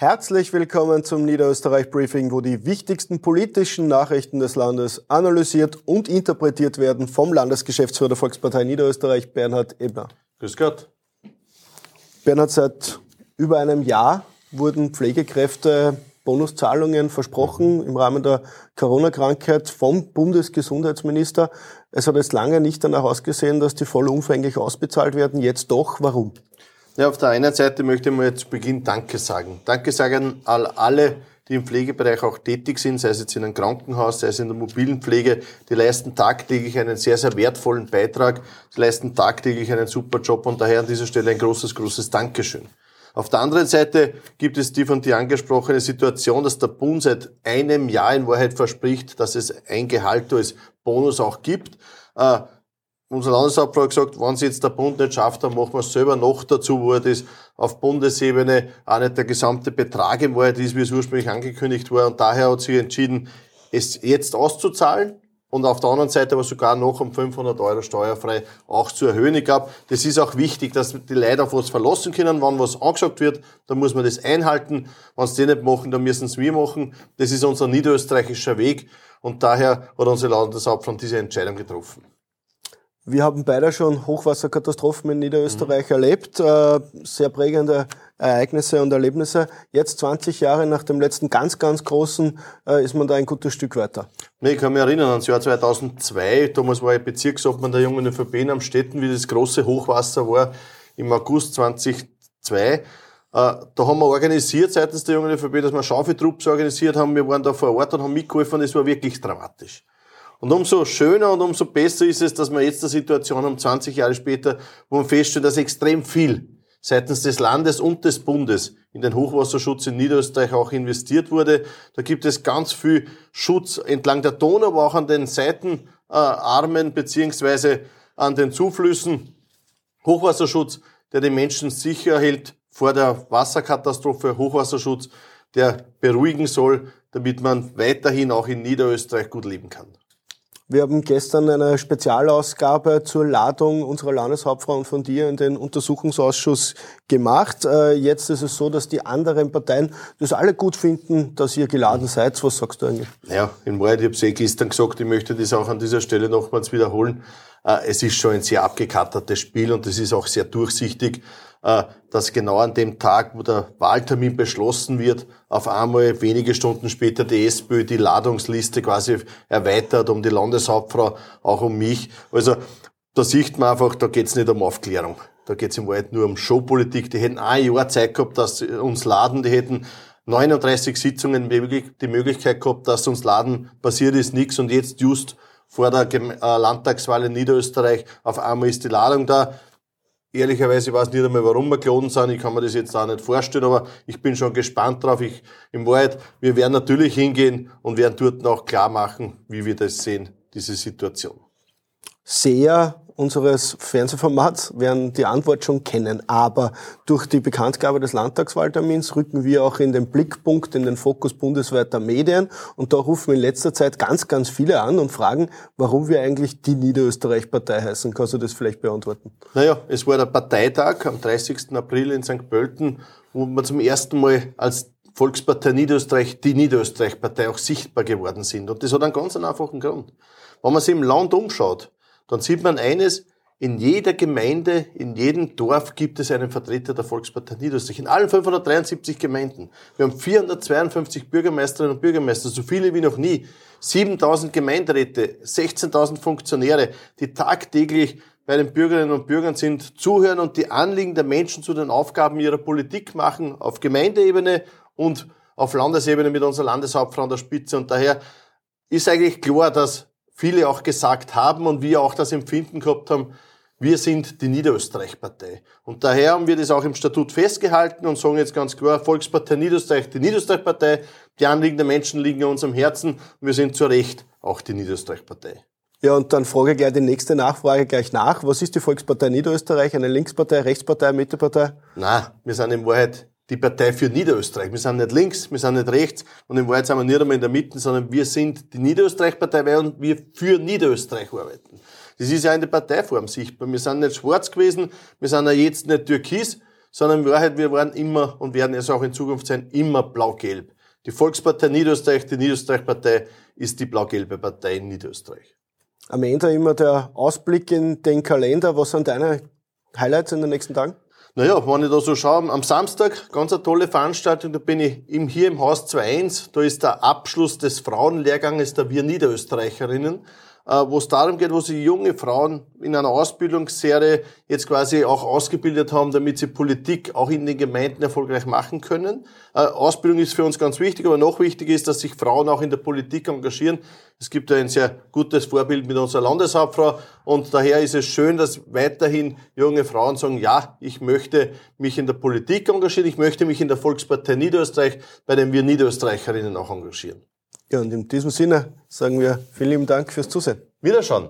Herzlich willkommen zum Niederösterreich Briefing, wo die wichtigsten politischen Nachrichten des Landes analysiert und interpretiert werden vom Landesgeschäftsführer der Volkspartei Niederösterreich, Bernhard Ebner. Grüß Gott. Bernhard, seit über einem Jahr wurden Pflegekräfte Bonuszahlungen versprochen im Rahmen der Corona-Krankheit vom Bundesgesundheitsminister. Es hat jetzt lange nicht danach ausgesehen, dass die vollumfänglich ausbezahlt werden. Jetzt doch. Warum? Ja, auf der einen Seite möchte ich mal zu Beginn Danke sagen. Danke sagen an alle, die im Pflegebereich auch tätig sind, sei es jetzt in einem Krankenhaus, sei es in der mobilen Pflege. Die leisten tagtäglich einen sehr, sehr wertvollen Beitrag. Sie leisten tagtäglich einen super Job und daher an dieser Stelle ein großes, großes Dankeschön. Auf der anderen Seite gibt es die von dir angesprochene Situation, dass der Bund seit einem Jahr in Wahrheit verspricht, dass es ein Gehalt als Bonus auch gibt. Unser Landeshauptmann hat gesagt, wenn es jetzt der Bund nicht schafft, dann machen wir es selber noch dazu, wo das auf Bundesebene auch nicht der gesamte Betrag in Wahrheit ist, wie es ursprünglich angekündigt war. Und daher hat sich entschieden, es jetzt auszuzahlen und auf der anderen Seite aber sogar noch um 500 Euro steuerfrei auch zu erhöhen. Ich glaube, das ist auch wichtig, dass die Leute auf was verlassen können. Wenn was angesagt wird, dann muss man das einhalten. Wenn sie das nicht machen, dann müssen es wir machen. Das ist unser niederösterreichischer Weg und daher hat unsere Landeshauptmann diese Entscheidung getroffen. Wir haben beide schon Hochwasserkatastrophen in Niederösterreich mhm. erlebt, äh, sehr prägende Ereignisse und Erlebnisse. Jetzt 20 Jahre nach dem letzten ganz, ganz großen äh, ist man da ein gutes Stück weiter. Nee, ich kann mich erinnern ans Jahr 2002. Damals war ich Bezirksobmann der Jungen ÖVP am Städten, wie das große Hochwasser war im August 2002. Äh, da haben wir organisiert seitens der Jungen ÖVP, dass wir Schaufeltrupps organisiert haben. Wir waren da vor Ort und haben mitgeholfen. Das war wirklich dramatisch. Und umso schöner und umso besser ist es, dass wir jetzt eine Situation haben, 20 Jahre später, wo wir feststellen, dass extrem viel seitens des Landes und des Bundes in den Hochwasserschutz in Niederösterreich auch investiert wurde. Da gibt es ganz viel Schutz entlang der Donau, aber auch an den Seitenarmen beziehungsweise an den Zuflüssen. Hochwasserschutz, der den Menschen sicher hält vor der Wasserkatastrophe, Hochwasserschutz, der beruhigen soll, damit man weiterhin auch in Niederösterreich gut leben kann. Wir haben gestern eine Spezialausgabe zur Ladung unserer Landeshauptfrau und von dir in den Untersuchungsausschuss gemacht. Äh, jetzt ist es so, dass die anderen Parteien das alle gut finden, dass ihr geladen seid. Was sagst du eigentlich? Ja, in Wahrheit, ich habe es eh gestern gesagt, ich möchte das auch an dieser Stelle nochmals wiederholen. Äh, es ist schon ein sehr abgekattertes Spiel und es ist auch sehr durchsichtig. Äh, dass genau an dem Tag, wo der Wahltermin beschlossen wird, auf einmal wenige Stunden später die SPÖ die Ladungsliste quasi erweitert um die Landeshauptfrau, auch um mich. Also da sieht man einfach, da geht's nicht um Aufklärung. Da geht's im Wald nur um Showpolitik. Die hätten ein Jahr Zeit gehabt, dass sie uns laden. Die hätten 39 Sitzungen die Möglichkeit gehabt, dass uns laden. Passiert ist nichts und jetzt just vor der äh, Landtagswahl in Niederösterreich auf einmal ist die Ladung da. Ehrlicherweise weiß ich nicht einmal, warum wir geladen sind. Ich kann mir das jetzt auch nicht vorstellen, aber ich bin schon gespannt drauf. Ich, im Wahrheit, wir werden natürlich hingehen und werden dort auch klar machen, wie wir das sehen, diese Situation. Sehr unseres Fernsehformats werden die Antwort schon kennen. Aber durch die Bekanntgabe des Landtagswahltermins rücken wir auch in den Blickpunkt, in den Fokus bundesweiter Medien. Und da rufen in letzter Zeit ganz, ganz viele an und fragen, warum wir eigentlich die Niederösterreich-Partei heißen. Kannst du das vielleicht beantworten? Naja, es war der Parteitag am 30. April in St. Pölten, wo wir zum ersten Mal als Volkspartei Niederösterreich, die Niederösterreich-Partei auch sichtbar geworden sind. Und das hat einen ganz einfachen Grund. Wenn man sich im Land umschaut, dann sieht man eines, in jeder Gemeinde, in jedem Dorf gibt es einen Vertreter der Volkspartei Niederösterreich. In allen 573 Gemeinden. Wir haben 452 Bürgermeisterinnen und Bürgermeister, so viele wie noch nie. 7000 Gemeinderäte, 16.000 Funktionäre, die tagtäglich bei den Bürgerinnen und Bürgern sind, zuhören und die Anliegen der Menschen zu den Aufgaben ihrer Politik machen, auf Gemeindeebene und auf Landesebene mit unserer Landeshauptfrau an der Spitze. Und daher ist eigentlich klar, dass viele auch gesagt haben und wir auch das Empfinden gehabt haben, wir sind die Niederösterreich-Partei. Und daher haben wir das auch im Statut festgehalten und sagen jetzt ganz klar, Volkspartei Niederösterreich, die Niederösterreich-Partei, die Anliegen der Menschen liegen an unserem Herzen und wir sind zu Recht auch die Niederösterreich-Partei. Ja, und dann frage ich gleich die nächste Nachfrage gleich nach. Was ist die Volkspartei Niederösterreich? Eine Linkspartei, Rechtspartei, Mittepartei? Na, wir sind in Wahrheit die Partei für Niederösterreich. Wir sind nicht links, wir sind nicht rechts und in Wahrheit sind wir nicht einmal in der Mitte, sondern wir sind die Niederösterreich-Partei, weil wir für Niederösterreich arbeiten. Das ist ja in der Parteiform sichtbar. Wir sind nicht schwarz gewesen, wir sind ja jetzt nicht türkis, sondern in Wahrheit, wir waren immer und werden es auch in Zukunft sein, immer blau-gelb. Die Volkspartei Niederösterreich, die Niederösterreich-Partei ist die blau-gelbe Partei in Niederösterreich. Am Ende immer der Ausblick in den Kalender. Was sind deine Highlights in den nächsten Tagen? Naja, wenn ich da so schaue, am Samstag, ganz eine tolle Veranstaltung, da bin ich hier im Haus 2.1, da ist der Abschluss des Frauenlehrganges der Wir Niederösterreicherinnen. Äh, wo es darum geht, wo sie junge Frauen in einer Ausbildungsserie jetzt quasi auch ausgebildet haben, damit sie Politik auch in den Gemeinden erfolgreich machen können. Äh, Ausbildung ist für uns ganz wichtig, aber noch wichtiger ist, dass sich Frauen auch in der Politik engagieren. Es gibt ein sehr gutes Vorbild mit unserer Landeshauptfrau und daher ist es schön, dass weiterhin junge Frauen sagen, ja, ich möchte mich in der Politik engagieren, ich möchte mich in der Volkspartei Niederösterreich bei den Wir Niederösterreicherinnen auch engagieren. Ja, und in diesem Sinne sagen wir vielen lieben Dank fürs Zusehen. Wiederschauen.